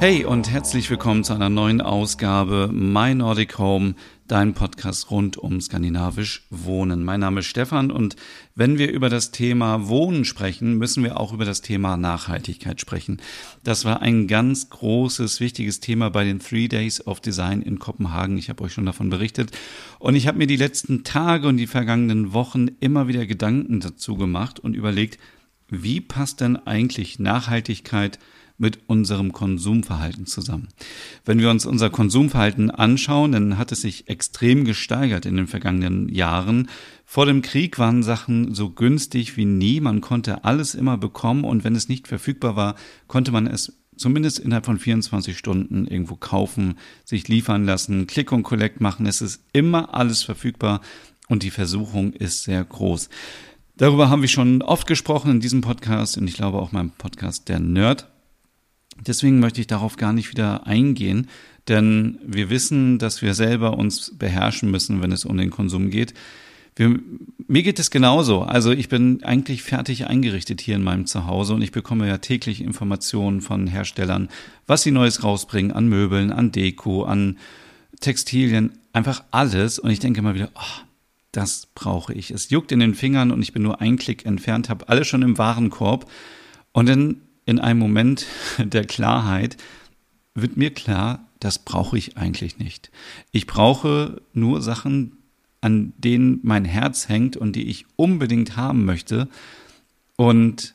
Hey und herzlich willkommen zu einer neuen Ausgabe My Nordic Home, dein Podcast rund um skandinavisch Wohnen. Mein Name ist Stefan und wenn wir über das Thema Wohnen sprechen, müssen wir auch über das Thema Nachhaltigkeit sprechen. Das war ein ganz großes, wichtiges Thema bei den Three Days of Design in Kopenhagen. Ich habe euch schon davon berichtet und ich habe mir die letzten Tage und die vergangenen Wochen immer wieder Gedanken dazu gemacht und überlegt, wie passt denn eigentlich Nachhaltigkeit mit unserem Konsumverhalten zusammen. Wenn wir uns unser Konsumverhalten anschauen, dann hat es sich extrem gesteigert in den vergangenen Jahren. Vor dem Krieg waren Sachen so günstig wie nie. Man konnte alles immer bekommen und wenn es nicht verfügbar war, konnte man es zumindest innerhalb von 24 Stunden irgendwo kaufen, sich liefern lassen, Click und Collect machen. Es ist immer alles verfügbar und die Versuchung ist sehr groß. Darüber haben wir schon oft gesprochen in diesem Podcast und ich glaube auch meinem Podcast Der Nerd. Deswegen möchte ich darauf gar nicht wieder eingehen, denn wir wissen, dass wir selber uns beherrschen müssen, wenn es um den Konsum geht. Wir, mir geht es genauso. Also ich bin eigentlich fertig eingerichtet hier in meinem Zuhause und ich bekomme ja täglich Informationen von Herstellern, was sie Neues rausbringen an Möbeln, an Deko, an Textilien, einfach alles. Und ich denke immer wieder, oh, das brauche ich. Es juckt in den Fingern und ich bin nur ein Klick entfernt, habe alles schon im Warenkorb. Und dann in einem Moment der Klarheit wird mir klar, das brauche ich eigentlich nicht. Ich brauche nur Sachen, an denen mein Herz hängt und die ich unbedingt haben möchte. Und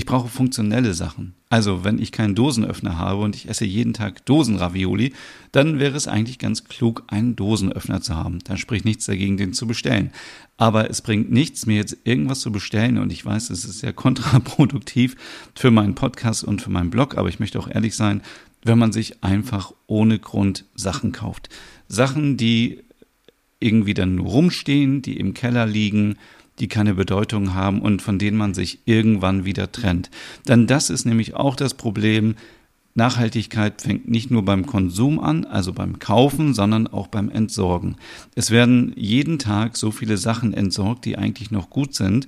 ich brauche funktionelle Sachen. Also, wenn ich keinen Dosenöffner habe und ich esse jeden Tag Dosenravioli, dann wäre es eigentlich ganz klug, einen Dosenöffner zu haben. Dann spricht nichts dagegen, den zu bestellen. Aber es bringt nichts, mir jetzt irgendwas zu bestellen und ich weiß, es ist sehr kontraproduktiv für meinen Podcast und für meinen Blog, aber ich möchte auch ehrlich sein, wenn man sich einfach ohne Grund Sachen kauft. Sachen, die irgendwie dann rumstehen, die im Keller liegen, die keine Bedeutung haben und von denen man sich irgendwann wieder trennt. Denn das ist nämlich auch das Problem. Nachhaltigkeit fängt nicht nur beim Konsum an, also beim Kaufen, sondern auch beim Entsorgen. Es werden jeden Tag so viele Sachen entsorgt, die eigentlich noch gut sind.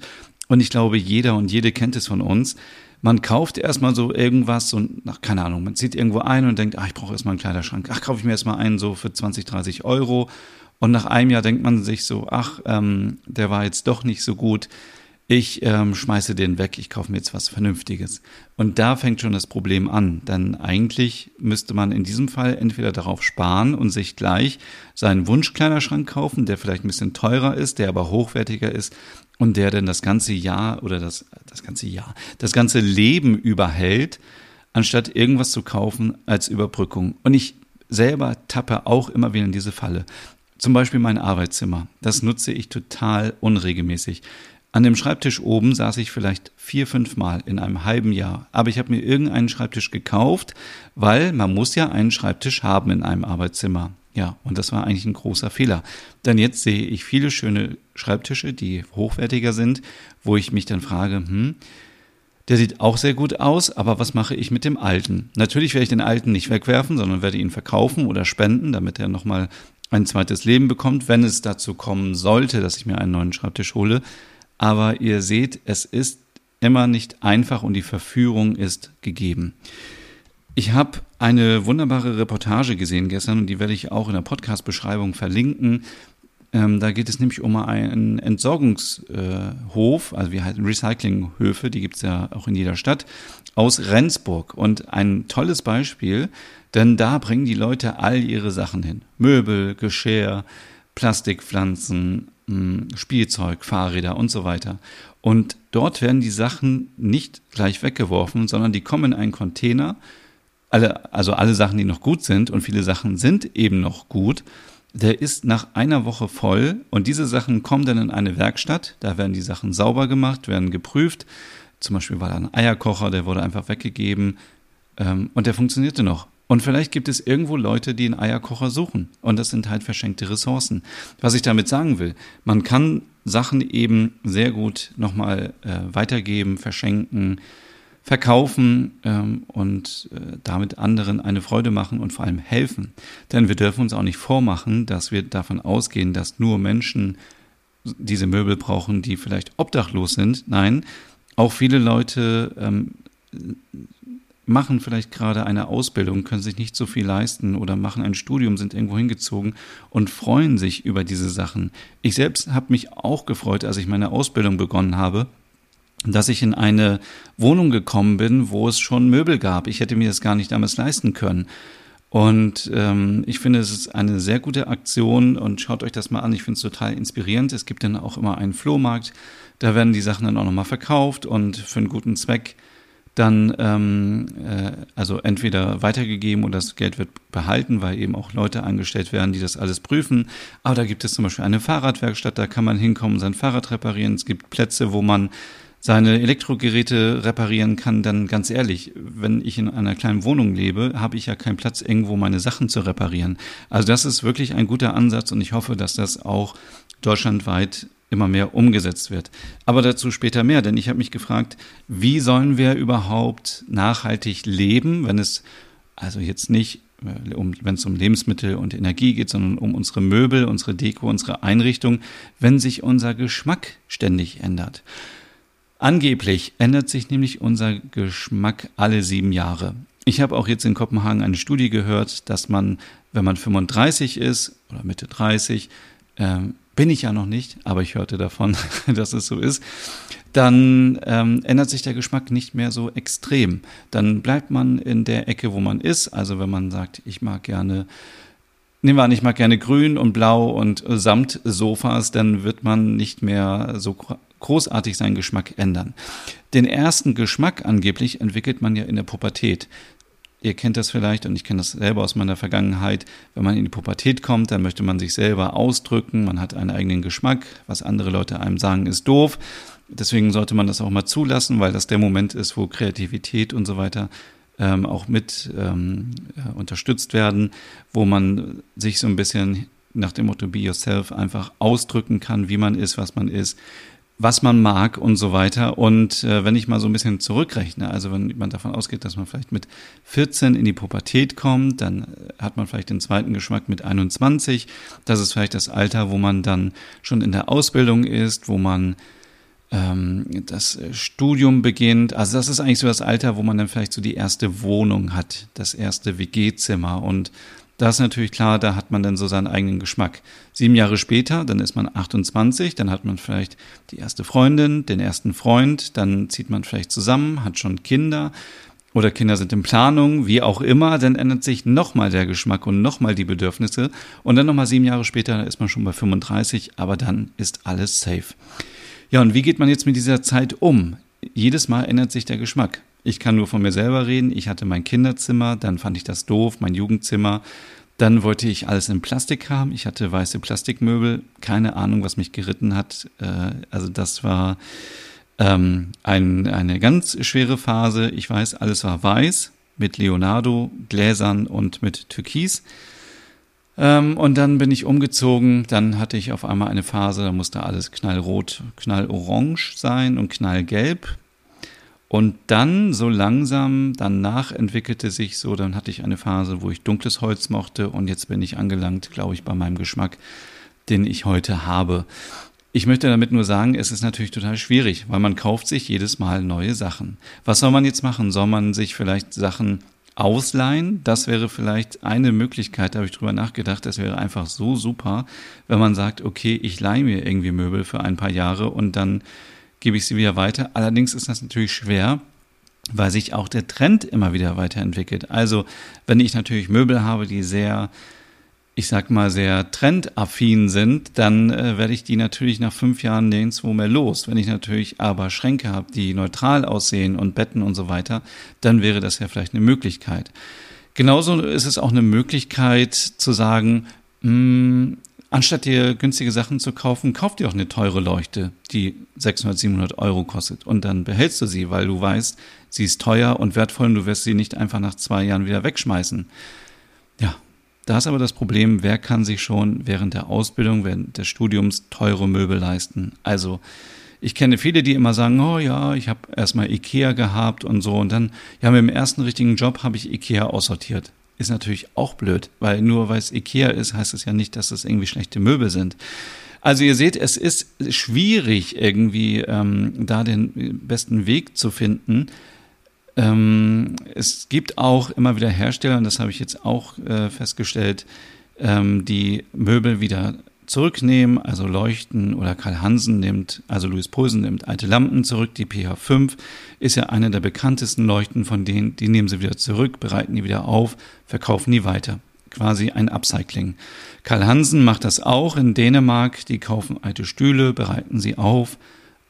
Und ich glaube, jeder und jede kennt es von uns. Man kauft erstmal so irgendwas und, ach, keine Ahnung, man zieht irgendwo ein und denkt, ach, ich brauche erstmal einen Kleiderschrank. Ach, kaufe ich mir erstmal einen so für 20, 30 Euro. Und nach einem Jahr denkt man sich so, ach, ähm, der war jetzt doch nicht so gut. Ich ähm, schmeiße den weg, ich kaufe mir jetzt was Vernünftiges. Und da fängt schon das Problem an. Denn eigentlich müsste man in diesem Fall entweder darauf sparen und sich gleich seinen Wunschkleiderschrank kaufen, der vielleicht ein bisschen teurer ist, der aber hochwertiger ist und der dann das ganze Jahr oder das, das ganze Jahr, das ganze Leben überhält, anstatt irgendwas zu kaufen als Überbrückung. Und ich selber tappe auch immer wieder in diese Falle. Zum Beispiel mein Arbeitszimmer. Das nutze ich total unregelmäßig. An dem Schreibtisch oben saß ich vielleicht vier, fünf Mal in einem halben Jahr. Aber ich habe mir irgendeinen Schreibtisch gekauft, weil man muss ja einen Schreibtisch haben in einem Arbeitszimmer. Ja, und das war eigentlich ein großer Fehler. Denn jetzt sehe ich viele schöne Schreibtische, die hochwertiger sind, wo ich mich dann frage, hm, der sieht auch sehr gut aus, aber was mache ich mit dem alten? Natürlich werde ich den alten nicht wegwerfen, sondern werde ihn verkaufen oder spenden, damit er nochmal ein zweites Leben bekommt, wenn es dazu kommen sollte, dass ich mir einen neuen Schreibtisch hole. Aber ihr seht, es ist immer nicht einfach und die Verführung ist gegeben. Ich habe eine wunderbare Reportage gesehen gestern und die werde ich auch in der Podcast-Beschreibung verlinken. Ähm, da geht es nämlich um einen Entsorgungshof, also wir halten Recyclinghöfe, die gibt es ja auch in jeder Stadt, aus Rendsburg. Und ein tolles Beispiel, denn da bringen die Leute all ihre Sachen hin. Möbel, Geschirr, Plastikpflanzen, Spielzeug, Fahrräder und so weiter. Und dort werden die Sachen nicht gleich weggeworfen, sondern die kommen in einen Container. Alle, also alle Sachen, die noch gut sind und viele Sachen sind eben noch gut der ist nach einer Woche voll und diese Sachen kommen dann in eine Werkstatt. Da werden die Sachen sauber gemacht, werden geprüft. Zum Beispiel war da ein Eierkocher, der wurde einfach weggegeben ähm, und der funktionierte noch. Und vielleicht gibt es irgendwo Leute, die einen Eierkocher suchen. Und das sind halt verschenkte Ressourcen. Was ich damit sagen will, man kann Sachen eben sehr gut nochmal äh, weitergeben, verschenken, verkaufen ähm, und äh, damit anderen eine Freude machen und vor allem helfen. Denn wir dürfen uns auch nicht vormachen, dass wir davon ausgehen, dass nur Menschen diese Möbel brauchen, die vielleicht obdachlos sind. Nein, auch viele Leute ähm, machen vielleicht gerade eine Ausbildung, können sich nicht so viel leisten oder machen ein Studium, sind irgendwo hingezogen und freuen sich über diese Sachen. Ich selbst habe mich auch gefreut, als ich meine Ausbildung begonnen habe, dass ich in eine Wohnung gekommen bin, wo es schon Möbel gab. Ich hätte mir das gar nicht damals leisten können. Und ähm, ich finde, es ist eine sehr gute Aktion und schaut euch das mal an. Ich finde es total inspirierend. Es gibt dann auch immer einen Flohmarkt. Da werden die Sachen dann auch nochmal verkauft und für einen guten Zweck dann ähm, äh, also entweder weitergegeben oder das Geld wird behalten, weil eben auch Leute angestellt werden, die das alles prüfen. Aber da gibt es zum Beispiel eine Fahrradwerkstatt, da kann man hinkommen, sein Fahrrad reparieren. Es gibt Plätze, wo man seine Elektrogeräte reparieren kann, dann ganz ehrlich, wenn ich in einer kleinen Wohnung lebe, habe ich ja keinen Platz, irgendwo meine Sachen zu reparieren. Also das ist wirklich ein guter Ansatz und ich hoffe, dass das auch deutschlandweit immer mehr umgesetzt wird. Aber dazu später mehr, denn ich habe mich gefragt, wie sollen wir überhaupt nachhaltig leben, wenn es also jetzt nicht äh, um, wenn es um Lebensmittel und Energie geht, sondern um unsere Möbel, unsere Deko, unsere Einrichtung, wenn sich unser Geschmack ständig ändert. Angeblich ändert sich nämlich unser Geschmack alle sieben Jahre. Ich habe auch jetzt in Kopenhagen eine Studie gehört, dass man, wenn man 35 ist oder Mitte 30, äh, bin ich ja noch nicht, aber ich hörte davon, dass es so ist, dann ähm, ändert sich der Geschmack nicht mehr so extrem. Dann bleibt man in der Ecke, wo man ist. Also wenn man sagt, ich mag gerne Nehmen wir an, ich mag gerne grün und blau und Samtsofas, dann wird man nicht mehr so großartig seinen Geschmack ändern. Den ersten Geschmack angeblich entwickelt man ja in der Pubertät. Ihr kennt das vielleicht und ich kenne das selber aus meiner Vergangenheit. Wenn man in die Pubertät kommt, dann möchte man sich selber ausdrücken. Man hat einen eigenen Geschmack. Was andere Leute einem sagen, ist doof. Deswegen sollte man das auch mal zulassen, weil das der Moment ist, wo Kreativität und so weiter ähm, auch mit ähm, unterstützt werden, wo man sich so ein bisschen nach dem Motto Be Yourself einfach ausdrücken kann, wie man ist, was man ist, was man mag und so weiter. Und äh, wenn ich mal so ein bisschen zurückrechne, also wenn man davon ausgeht, dass man vielleicht mit 14 in die Pubertät kommt, dann hat man vielleicht den zweiten Geschmack mit 21. Das ist vielleicht das Alter, wo man dann schon in der Ausbildung ist, wo man ähm, das Studium beginnt. Also das ist eigentlich so das Alter, wo man dann vielleicht so die erste Wohnung hat, das erste WG-Zimmer und da ist natürlich klar, da hat man dann so seinen eigenen Geschmack. Sieben Jahre später, dann ist man 28, dann hat man vielleicht die erste Freundin, den ersten Freund, dann zieht man vielleicht zusammen, hat schon Kinder oder Kinder sind in Planung, wie auch immer, dann ändert sich nochmal der Geschmack und nochmal die Bedürfnisse und dann nochmal sieben Jahre später ist man schon bei 35, aber dann ist alles safe. Ja, und wie geht man jetzt mit dieser Zeit um? Jedes Mal ändert sich der Geschmack. Ich kann nur von mir selber reden. Ich hatte mein Kinderzimmer, dann fand ich das doof, mein Jugendzimmer. Dann wollte ich alles in Plastik haben. Ich hatte weiße Plastikmöbel. Keine Ahnung, was mich geritten hat. Äh, also das war ähm, ein, eine ganz schwere Phase. Ich weiß, alles war weiß mit Leonardo, Gläsern und mit Türkis. Ähm, und dann bin ich umgezogen. Dann hatte ich auf einmal eine Phase, da musste alles knallrot, knallorange sein und knallgelb. Und dann so langsam, danach entwickelte sich so, dann hatte ich eine Phase, wo ich dunkles Holz mochte und jetzt bin ich angelangt, glaube ich, bei meinem Geschmack, den ich heute habe. Ich möchte damit nur sagen, es ist natürlich total schwierig, weil man kauft sich jedes Mal neue Sachen. Was soll man jetzt machen? Soll man sich vielleicht Sachen ausleihen? Das wäre vielleicht eine Möglichkeit, da habe ich drüber nachgedacht. Das wäre einfach so super, wenn man sagt, okay, ich leihe mir irgendwie Möbel für ein paar Jahre und dann gebe ich sie wieder weiter. Allerdings ist das natürlich schwer, weil sich auch der Trend immer wieder weiterentwickelt. Also, wenn ich natürlich Möbel habe, die sehr, ich sag mal, sehr trendaffin sind, dann äh, werde ich die natürlich nach fünf Jahren nirgendwo mehr los. Wenn ich natürlich aber Schränke habe, die neutral aussehen und Betten und so weiter, dann wäre das ja vielleicht eine Möglichkeit. Genauso ist es auch eine Möglichkeit zu sagen, mh, hm, Anstatt dir günstige Sachen zu kaufen, kauf dir auch eine teure Leuchte, die 600, 700 Euro kostet. Und dann behältst du sie, weil du weißt, sie ist teuer und wertvoll und du wirst sie nicht einfach nach zwei Jahren wieder wegschmeißen. Ja, da ist aber das Problem, wer kann sich schon während der Ausbildung, während des Studiums teure Möbel leisten? Also, ich kenne viele, die immer sagen, oh ja, ich habe erstmal Ikea gehabt und so und dann, ja, mit dem ersten richtigen Job habe ich Ikea aussortiert ist natürlich auch blöd, weil nur weil es Ikea ist, heißt es ja nicht, dass es irgendwie schlechte Möbel sind. Also ihr seht, es ist schwierig irgendwie ähm, da den besten Weg zu finden. Ähm, es gibt auch immer wieder Hersteller, und das habe ich jetzt auch äh, festgestellt, ähm, die Möbel wieder zurücknehmen, also Leuchten oder Karl Hansen nimmt, also Louis Poulsen nimmt alte Lampen zurück, die PH5 ist ja eine der bekanntesten Leuchten von denen, die nehmen sie wieder zurück, bereiten die wieder auf, verkaufen die weiter. Quasi ein Upcycling. Karl Hansen macht das auch in Dänemark, die kaufen alte Stühle, bereiten sie auf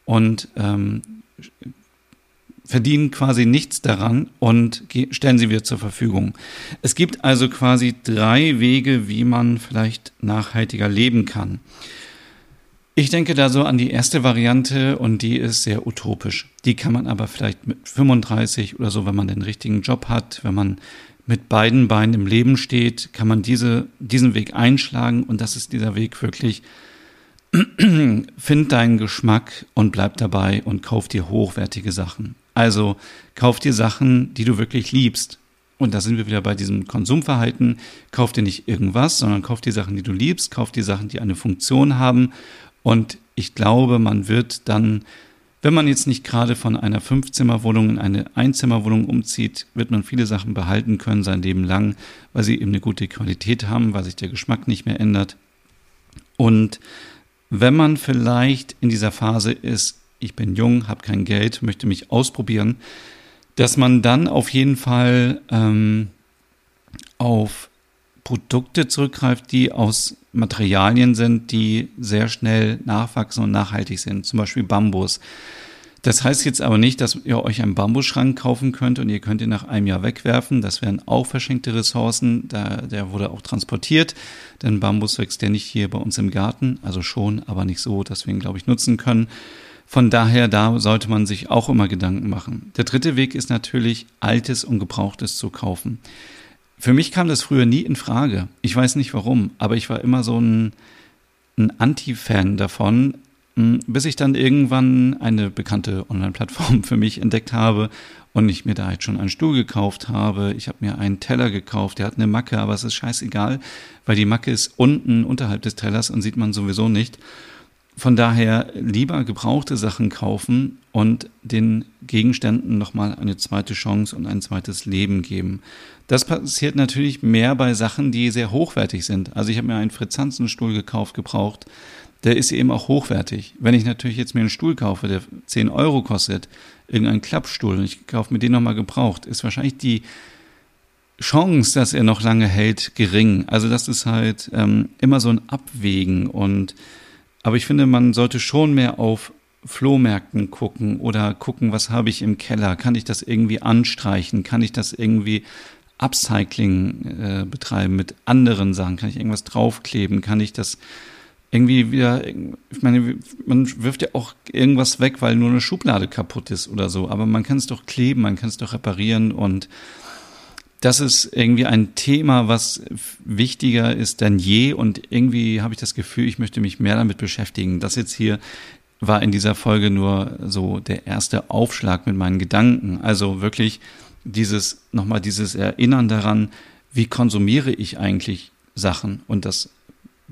und ähm, verdienen quasi nichts daran und stellen sie wieder zur Verfügung. Es gibt also quasi drei Wege, wie man vielleicht nachhaltiger leben kann. Ich denke da so an die erste Variante und die ist sehr utopisch. Die kann man aber vielleicht mit 35 oder so, wenn man den richtigen Job hat, wenn man mit beiden Beinen im Leben steht, kann man diese, diesen Weg einschlagen und das ist dieser Weg wirklich, find deinen Geschmack und bleib dabei und kauf dir hochwertige Sachen. Also kauf dir Sachen, die du wirklich liebst. Und da sind wir wieder bei diesem Konsumverhalten. Kauf dir nicht irgendwas, sondern kauf dir Sachen, die du liebst, kauf dir Sachen, die eine Funktion haben. Und ich glaube, man wird dann, wenn man jetzt nicht gerade von einer Fünfzimmerwohnung in eine Einzimmerwohnung umzieht, wird man viele Sachen behalten können sein Leben lang, weil sie eben eine gute Qualität haben, weil sich der Geschmack nicht mehr ändert. Und wenn man vielleicht in dieser Phase ist, ich bin jung, habe kein Geld, möchte mich ausprobieren, dass man dann auf jeden Fall ähm, auf Produkte zurückgreift, die aus Materialien sind, die sehr schnell nachwachsen und nachhaltig sind, zum Beispiel Bambus. Das heißt jetzt aber nicht, dass ihr euch einen Bambusschrank kaufen könnt und ihr könnt ihn nach einem Jahr wegwerfen. Das wären auch verschenkte Ressourcen. Da, der wurde auch transportiert, denn Bambus wächst ja nicht hier bei uns im Garten, also schon, aber nicht so, dass wir ihn, glaube ich, nutzen können. Von daher, da sollte man sich auch immer Gedanken machen. Der dritte Weg ist natürlich, Altes und Gebrauchtes zu kaufen. Für mich kam das früher nie in Frage. Ich weiß nicht warum, aber ich war immer so ein, ein Anti-Fan davon, hm, bis ich dann irgendwann eine bekannte Online-Plattform für mich entdeckt habe und ich mir da jetzt schon einen Stuhl gekauft habe. Ich habe mir einen Teller gekauft, der hat eine Macke, aber es ist scheißegal, weil die Macke ist unten unterhalb des Tellers und sieht man sowieso nicht. Von daher lieber gebrauchte Sachen kaufen und den Gegenständen nochmal eine zweite Chance und ein zweites Leben geben. Das passiert natürlich mehr bei Sachen, die sehr hochwertig sind. Also ich habe mir einen Fritz Hansen Stuhl gekauft, gebraucht. Der ist eben auch hochwertig. Wenn ich natürlich jetzt mir einen Stuhl kaufe, der 10 Euro kostet, irgendein Klappstuhl, und ich kaufe mir den nochmal gebraucht, ist wahrscheinlich die Chance, dass er noch lange hält, gering. Also das ist halt ähm, immer so ein Abwägen und aber ich finde, man sollte schon mehr auf Flohmärkten gucken oder gucken, was habe ich im Keller? Kann ich das irgendwie anstreichen? Kann ich das irgendwie Upcycling äh, betreiben mit anderen Sachen? Kann ich irgendwas draufkleben? Kann ich das irgendwie wieder, ich meine, man wirft ja auch irgendwas weg, weil nur eine Schublade kaputt ist oder so, aber man kann es doch kleben, man kann es doch reparieren und das ist irgendwie ein Thema, was wichtiger ist denn je und irgendwie habe ich das Gefühl, ich möchte mich mehr damit beschäftigen. Das jetzt hier war in dieser Folge nur so der erste Aufschlag mit meinen Gedanken. Also wirklich dieses, nochmal dieses Erinnern daran, wie konsumiere ich eigentlich Sachen und das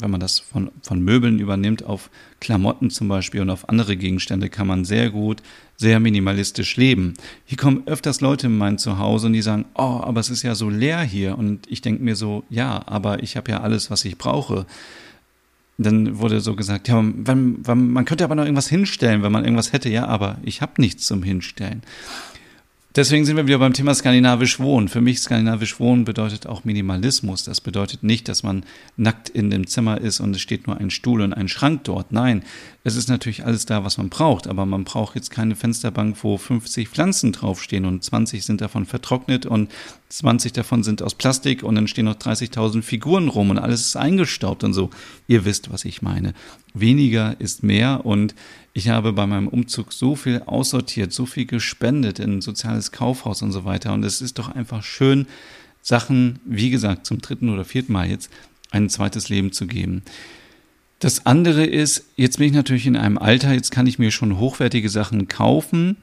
wenn man das von, von Möbeln übernimmt, auf Klamotten zum Beispiel und auf andere Gegenstände, kann man sehr gut, sehr minimalistisch leben. Hier kommen öfters Leute in mein Zuhause und die sagen, oh, aber es ist ja so leer hier. Und ich denke mir so, ja, aber ich habe ja alles, was ich brauche. Dann wurde so gesagt, ja, wenn, wenn, man könnte aber noch irgendwas hinstellen, wenn man irgendwas hätte. Ja, aber ich habe nichts zum Hinstellen. Deswegen sind wir wieder beim Thema skandinavisch Wohnen. Für mich skandinavisch Wohnen bedeutet auch Minimalismus. Das bedeutet nicht, dass man nackt in dem Zimmer ist und es steht nur ein Stuhl und ein Schrank dort. Nein, es ist natürlich alles da, was man braucht, aber man braucht jetzt keine Fensterbank, wo 50 Pflanzen draufstehen und 20 sind davon vertrocknet und 20 davon sind aus Plastik und dann stehen noch 30.000 Figuren rum und alles ist eingestaubt und so. Ihr wisst, was ich meine. Weniger ist mehr und ich habe bei meinem Umzug so viel aussortiert, so viel gespendet in ein soziales Kaufhaus und so weiter. Und es ist doch einfach schön, Sachen, wie gesagt, zum dritten oder vierten Mal jetzt ein zweites Leben zu geben. Das andere ist, jetzt bin ich natürlich in einem Alter, jetzt kann ich mir schon hochwertige Sachen kaufen.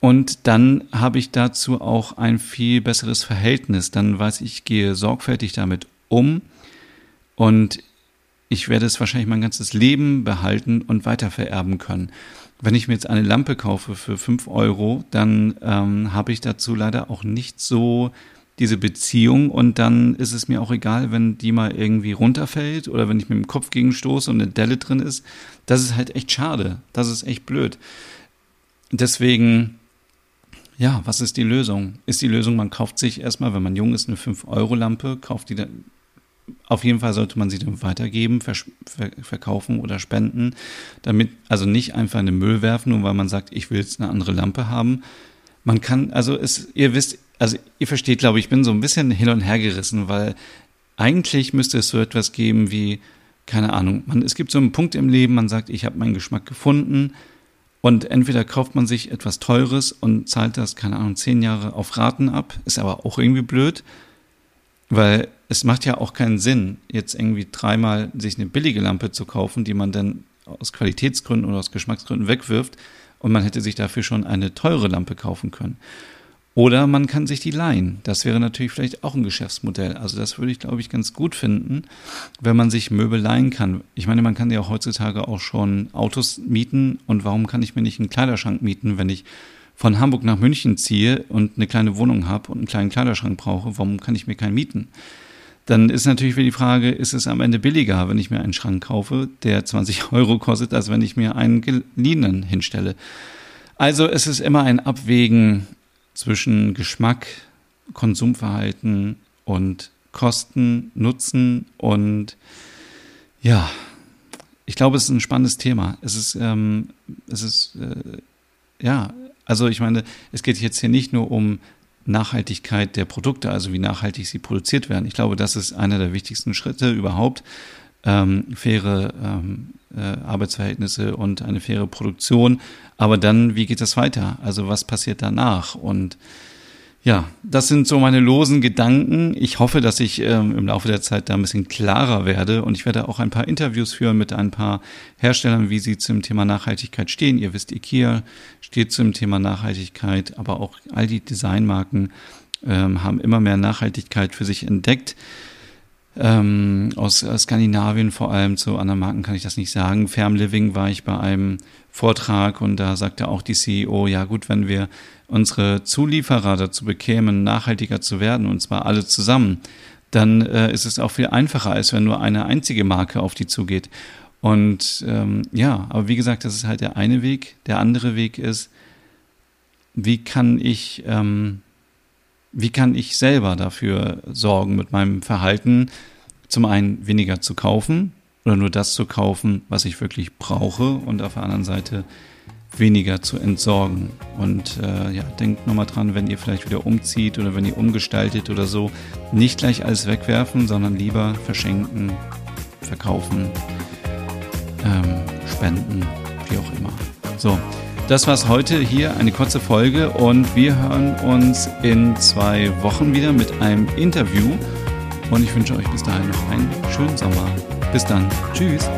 Und dann habe ich dazu auch ein viel besseres Verhältnis. Dann weiß ich, ich gehe sorgfältig damit um. Und ich werde es wahrscheinlich mein ganzes Leben behalten und weitervererben können. Wenn ich mir jetzt eine Lampe kaufe für fünf Euro, dann ähm, habe ich dazu leider auch nicht so diese Beziehung und dann ist es mir auch egal, wenn die mal irgendwie runterfällt oder wenn ich mit dem Kopf gegen stoße und eine Delle drin ist. Das ist halt echt schade. Das ist echt blöd. Deswegen, ja, was ist die Lösung? Ist die Lösung, man kauft sich erstmal, wenn man jung ist, eine 5-Euro-Lampe, kauft die dann auf jeden Fall sollte man sie dann weitergeben, ver ver verkaufen oder spenden, damit, also nicht einfach in den Müll werfen, nur weil man sagt, ich will jetzt eine andere Lampe haben. Man kann, also es, ihr wisst, also ihr versteht, glaube ich, ich bin so ein bisschen hin und her gerissen, weil eigentlich müsste es so etwas geben wie, keine Ahnung, man, es gibt so einen Punkt im Leben, man sagt, ich habe meinen Geschmack gefunden und entweder kauft man sich etwas Teures und zahlt das, keine Ahnung, zehn Jahre auf Raten ab, ist aber auch irgendwie blöd, weil es macht ja auch keinen Sinn, jetzt irgendwie dreimal sich eine billige Lampe zu kaufen, die man dann aus Qualitätsgründen oder aus Geschmacksgründen wegwirft und man hätte sich dafür schon eine teure Lampe kaufen können. Oder man kann sich die leihen. Das wäre natürlich vielleicht auch ein Geschäftsmodell. Also das würde ich, glaube ich, ganz gut finden, wenn man sich Möbel leihen kann. Ich meine, man kann ja heutzutage auch schon Autos mieten. Und warum kann ich mir nicht einen Kleiderschrank mieten, wenn ich von Hamburg nach München ziehe und eine kleine Wohnung habe und einen kleinen Kleiderschrank brauche, warum kann ich mir keinen mieten? Dann ist natürlich wieder die Frage, ist es am Ende billiger, wenn ich mir einen Schrank kaufe, der 20 Euro kostet, als wenn ich mir einen geliehenen hinstelle. Also es ist immer ein Abwägen zwischen Geschmack, Konsumverhalten und Kosten, Nutzen und ja, ich glaube, es ist ein spannendes Thema. Es ist, ähm, es ist, äh, ja, also ich meine, es geht jetzt hier nicht nur um Nachhaltigkeit der Produkte, also wie nachhaltig sie produziert werden. Ich glaube, das ist einer der wichtigsten Schritte überhaupt. Ähm, faire ähm, äh, Arbeitsverhältnisse und eine faire Produktion. Aber dann, wie geht das weiter? Also was passiert danach? Und ja, das sind so meine losen Gedanken. Ich hoffe, dass ich ähm, im Laufe der Zeit da ein bisschen klarer werde und ich werde auch ein paar Interviews führen mit ein paar Herstellern, wie sie zum Thema Nachhaltigkeit stehen. Ihr wisst, IKEA steht zum Thema Nachhaltigkeit, aber auch all die Designmarken ähm, haben immer mehr Nachhaltigkeit für sich entdeckt. Ähm, aus, aus Skandinavien vor allem, zu anderen Marken kann ich das nicht sagen. Farm Living war ich bei einem Vortrag und da sagte auch die CEO, ja gut, wenn wir unsere Zulieferer dazu bekämen, nachhaltiger zu werden, und zwar alle zusammen, dann äh, ist es auch viel einfacher, als wenn nur eine einzige Marke auf die zugeht. Und ähm, ja, aber wie gesagt, das ist halt der eine Weg. Der andere Weg ist, wie kann ich, ähm, wie kann ich selber dafür sorgen mit meinem Verhalten, zum einen weniger zu kaufen oder nur das zu kaufen, was ich wirklich brauche und auf der anderen Seite weniger zu entsorgen. Und äh, ja, denkt nochmal dran, wenn ihr vielleicht wieder umzieht oder wenn ihr umgestaltet oder so, nicht gleich alles wegwerfen, sondern lieber verschenken, verkaufen, ähm, spenden, wie auch immer. So, das war's heute hier, eine kurze Folge und wir hören uns in zwei Wochen wieder mit einem Interview. Und ich wünsche euch bis dahin noch einen schönen Sommer. Bis dann. Tschüss.